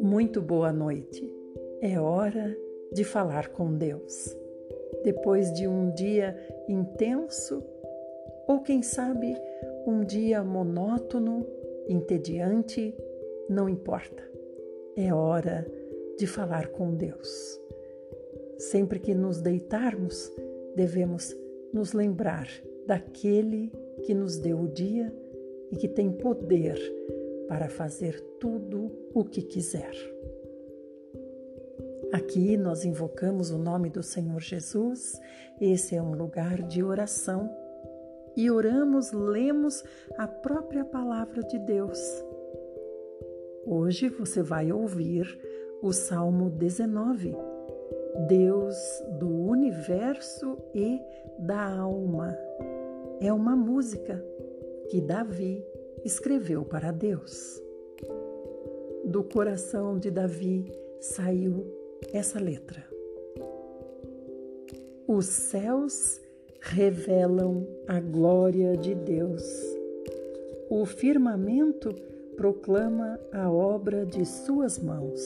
Muito boa noite. É hora de falar com Deus. Depois de um dia intenso, ou quem sabe um dia monótono, entediante, não importa. É hora de falar com Deus. Sempre que nos deitarmos, devemos nos lembrar daquele que nos deu o dia e que tem poder para fazer tudo o que quiser. Aqui nós invocamos o nome do Senhor Jesus, esse é um lugar de oração e oramos, lemos a própria palavra de Deus. Hoje você vai ouvir o Salmo 19, Deus do universo e da alma. É uma música que Davi escreveu para Deus. Do coração de Davi saiu essa letra. Os céus revelam a glória de Deus. O firmamento proclama a obra de suas mãos.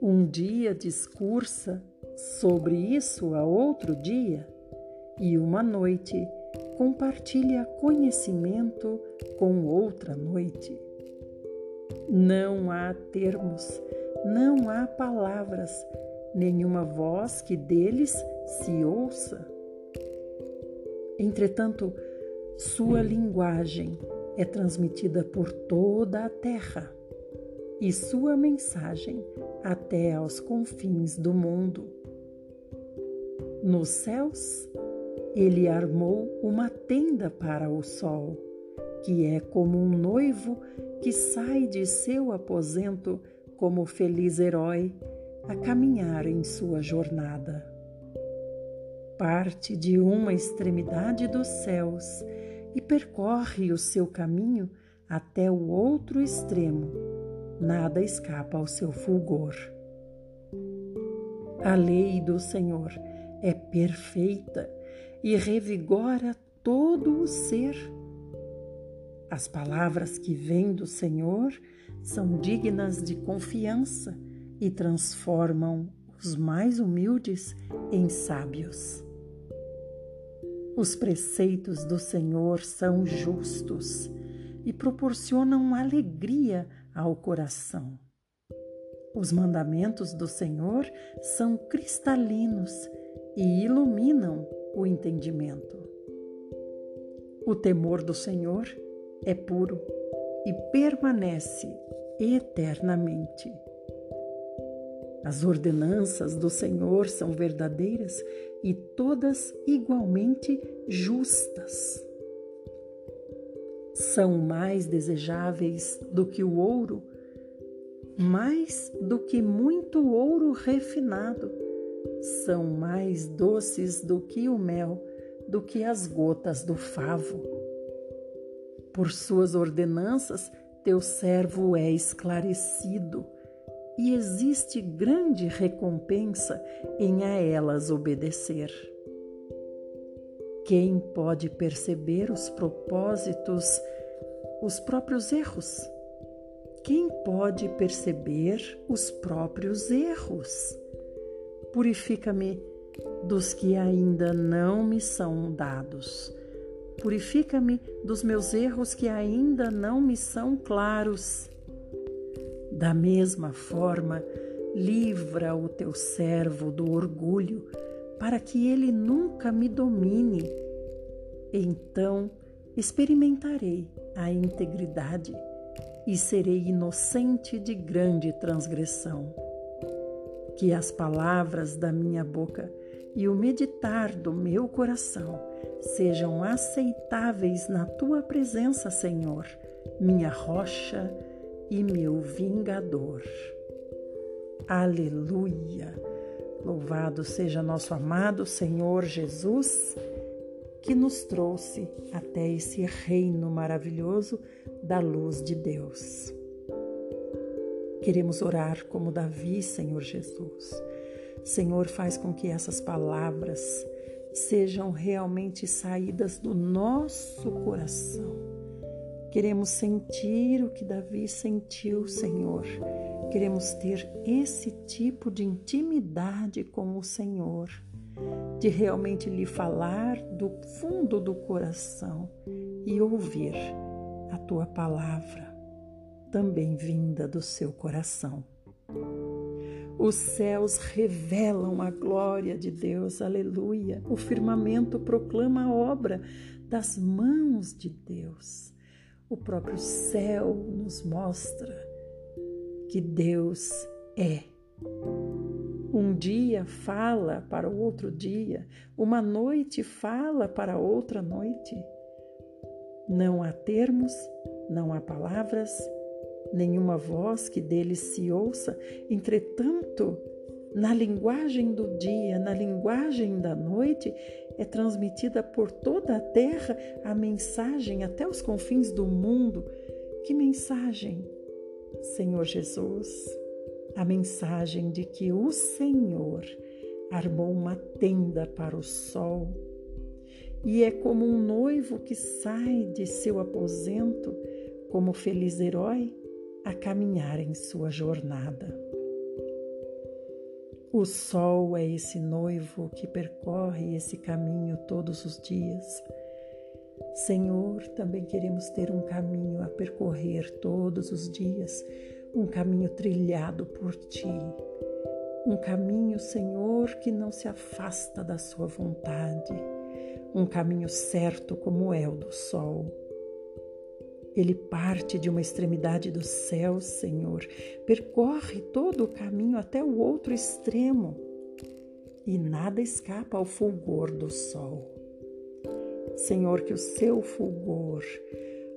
Um dia discursa sobre isso a outro dia, e uma noite compartilha conhecimento com outra noite. Não há termos, não há palavras, nenhuma voz que deles se ouça. Entretanto, sua linguagem é transmitida por toda a terra e sua mensagem até aos confins do mundo. Nos céus, ele armou uma tenda para o sol, que é como um noivo que sai de seu aposento como feliz herói a caminhar em sua jornada parte de uma extremidade dos céus e percorre o seu caminho até o outro extremo. Nada escapa ao seu fulgor. A lei do Senhor é perfeita e revigora todo o ser. As palavras que vêm do Senhor são dignas de confiança e transformam os mais humildes em sábios. Os preceitos do Senhor são justos e proporcionam alegria ao coração. Os mandamentos do Senhor são cristalinos e iluminam o entendimento. O temor do Senhor é puro e permanece eternamente. As ordenanças do Senhor são verdadeiras e todas igualmente justas. São mais desejáveis do que o ouro, mais do que muito ouro refinado. São mais doces do que o mel, do que as gotas do favo. Por suas ordenanças, teu servo é esclarecido e existe grande recompensa em a elas obedecer. Quem pode perceber os propósitos, os próprios erros? Quem pode perceber os próprios erros? Purifica-me dos que ainda não me são dados. Purifica-me dos meus erros que ainda não me são claros. Da mesma forma, livra o teu servo do orgulho, para que ele nunca me domine. Então experimentarei a integridade e serei inocente de grande transgressão. Que as palavras da minha boca e o meditar do meu coração sejam aceitáveis na tua presença, Senhor, minha rocha e meu vingador. Aleluia! Louvado seja nosso amado Senhor Jesus, que nos trouxe até esse reino maravilhoso da luz de Deus. Queremos orar como Davi, Senhor Jesus. Senhor, faz com que essas palavras sejam realmente saídas do nosso coração. Queremos sentir o que Davi sentiu, Senhor. Queremos ter esse tipo de intimidade com o Senhor, de realmente lhe falar do fundo do coração e ouvir a tua palavra, também vinda do seu coração. Os céus revelam a glória de Deus, aleluia. O firmamento proclama a obra das mãos de Deus. O próprio céu nos mostra que Deus é. Um dia fala para o outro dia, uma noite fala para outra noite. Não há termos, não há palavras, nenhuma voz que dele se ouça. Entretanto, na linguagem do dia, na linguagem da noite, é transmitida por toda a terra a mensagem até os confins do mundo. Que mensagem, Senhor Jesus? A mensagem de que o Senhor armou uma tenda para o sol. E é como um noivo que sai de seu aposento, como feliz herói, a caminhar em sua jornada. O sol é esse noivo que percorre esse caminho todos os dias. Senhor, também queremos ter um caminho a percorrer todos os dias, um caminho trilhado por Ti. Um caminho, Senhor, que não se afasta da Sua vontade. Um caminho certo como é o do sol ele parte de uma extremidade do céu, Senhor, percorre todo o caminho até o outro extremo e nada escapa ao fulgor do sol. Senhor, que o seu fulgor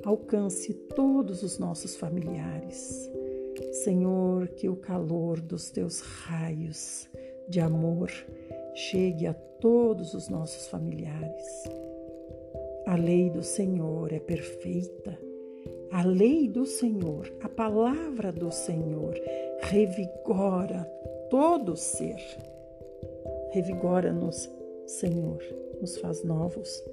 alcance todos os nossos familiares. Senhor, que o calor dos teus raios de amor chegue a todos os nossos familiares. A lei do Senhor é perfeita a lei do Senhor, a palavra do Senhor, revigora todo ser. Revigora-nos, Senhor, nos faz novos.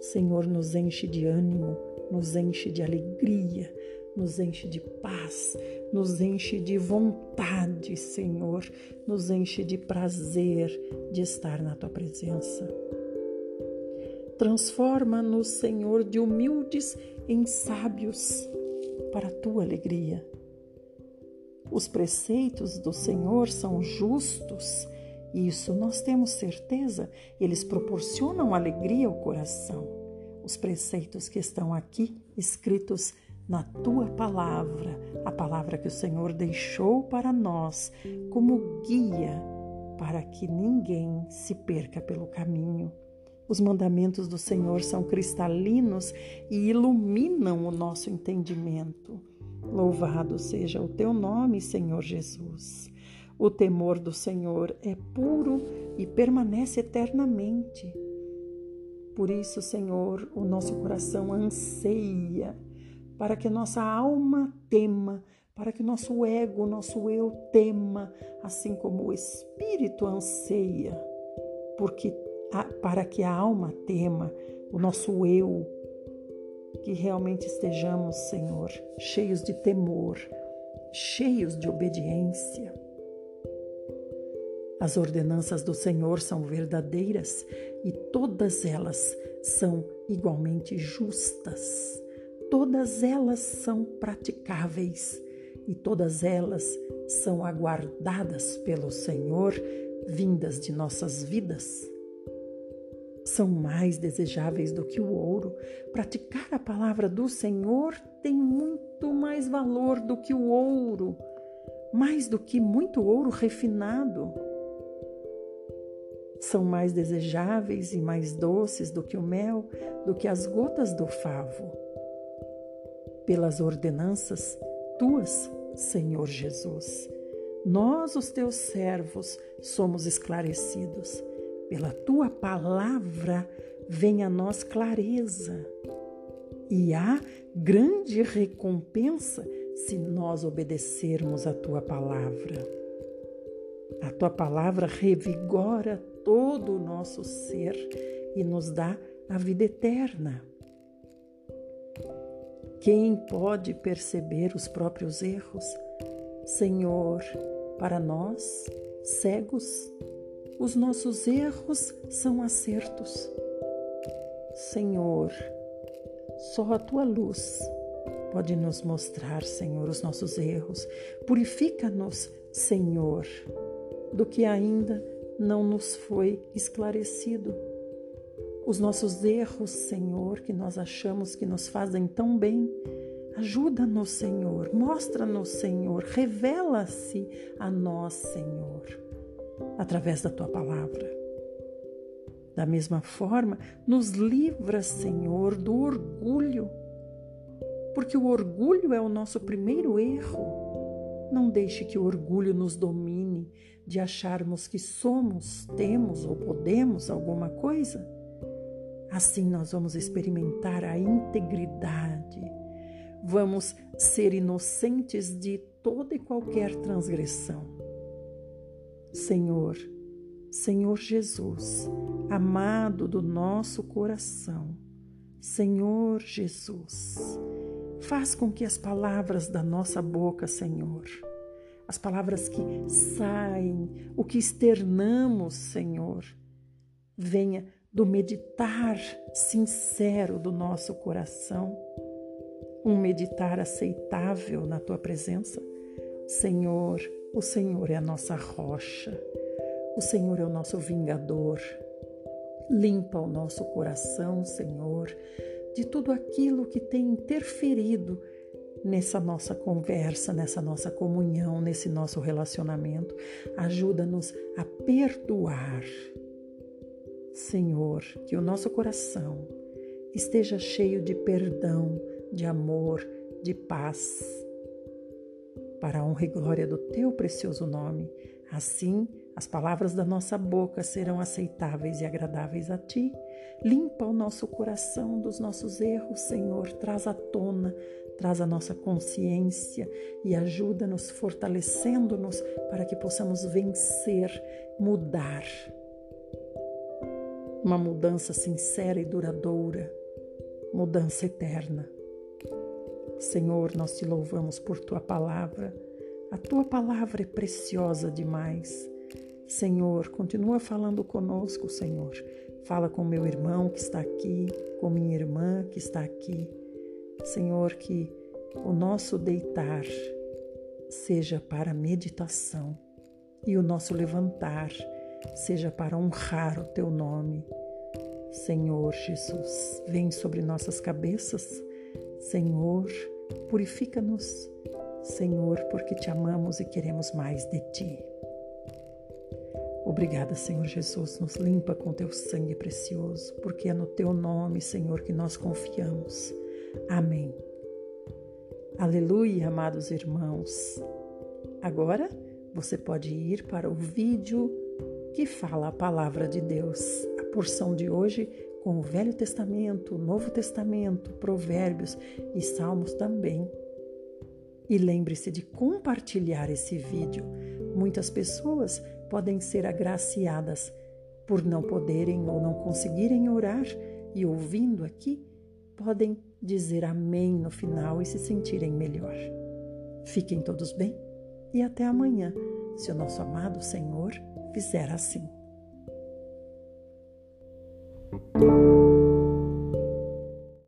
Senhor, nos enche de ânimo, nos enche de alegria, nos enche de paz, nos enche de vontade, Senhor, nos enche de prazer de estar na tua presença. Transforma-nos, Senhor, de humildes em sábios para a tua alegria. Os preceitos do Senhor são justos, isso nós temos certeza, eles proporcionam alegria ao coração. Os preceitos que estão aqui escritos na tua palavra, a palavra que o Senhor deixou para nós como guia para que ninguém se perca pelo caminho. Os mandamentos do Senhor são cristalinos e iluminam o nosso entendimento. Louvado seja o teu nome, Senhor Jesus. O temor do Senhor é puro e permanece eternamente. Por isso, Senhor, o nosso coração anseia para que nossa alma tema, para que nosso ego, nosso eu tema, assim como o espírito anseia, porque para que a alma tema, o nosso eu, que realmente estejamos, Senhor, cheios de temor, cheios de obediência. As ordenanças do Senhor são verdadeiras e todas elas são igualmente justas. Todas elas são praticáveis e todas elas são aguardadas pelo Senhor, vindas de nossas vidas são mais desejáveis do que o ouro. Praticar a palavra do Senhor tem muito mais valor do que o ouro, mais do que muito ouro refinado. São mais desejáveis e mais doces do que o mel, do que as gotas do favo. Pelas ordenanças tuas, Senhor Jesus, nós, os teus servos, somos esclarecidos pela tua palavra vem a nós clareza. E há grande recompensa se nós obedecermos a tua palavra. A tua palavra revigora todo o nosso ser e nos dá a vida eterna. Quem pode perceber os próprios erros? Senhor, para nós, cegos, os nossos erros são acertos. Senhor, só a tua luz pode nos mostrar, Senhor, os nossos erros. Purifica-nos, Senhor, do que ainda não nos foi esclarecido. Os nossos erros, Senhor, que nós achamos que nos fazem tão bem, ajuda-nos, Senhor, mostra-nos, Senhor, revela-se a nós, Senhor, através da tua palavra. Da mesma forma, nos livra, Senhor, do orgulho, porque o orgulho é o nosso primeiro erro. Não deixe que o orgulho nos domine de acharmos que somos, temos ou podemos alguma coisa. Assim nós vamos experimentar a integridade, vamos ser inocentes de toda e qualquer transgressão. Senhor, Senhor Jesus, amado do nosso coração, Senhor Jesus, faz com que as palavras da nossa boca, Senhor, as palavras que saem, o que externamos, Senhor, venha do meditar sincero do nosso coração, um meditar aceitável na tua presença. Senhor, o Senhor é a nossa rocha, o Senhor é o nosso vingador. Limpa o nosso coração, Senhor, de tudo aquilo que tem interferido nessa nossa conversa, nessa nossa comunhão, nesse nosso relacionamento. Ajuda-nos a perdoar. Senhor, que o nosso coração esteja cheio de perdão, de amor, de paz. Para a honra e glória do teu precioso nome, assim as palavras da nossa boca serão aceitáveis e agradáveis a ti. Limpa o nosso coração dos nossos erros, Senhor. Traz à tona, traz a nossa consciência e ajuda-nos, fortalecendo-nos para que possamos vencer, mudar. Uma mudança sincera e duradoura, mudança eterna. Senhor, nós te louvamos por tua palavra. A tua palavra é preciosa demais. Senhor, continua falando conosco, Senhor. Fala com meu irmão que está aqui, com minha irmã que está aqui. Senhor, que o nosso deitar seja para meditação e o nosso levantar seja para honrar o teu nome. Senhor Jesus, vem sobre nossas cabeças. Senhor, purifica-nos. Senhor, porque te amamos e queremos mais de ti. Obrigada, Senhor Jesus, nos limpa com teu sangue precioso, porque é no teu nome, Senhor, que nós confiamos. Amém. Aleluia, amados irmãos. Agora você pode ir para o vídeo que fala a palavra de Deus. A porção de hoje com o Velho Testamento, o Novo Testamento, Provérbios e Salmos também. E lembre-se de compartilhar esse vídeo. Muitas pessoas podem ser agraciadas por não poderem ou não conseguirem orar e ouvindo aqui, podem dizer amém no final e se sentirem melhor. Fiquem todos bem e até amanhã, se o nosso amado Senhor fizer assim.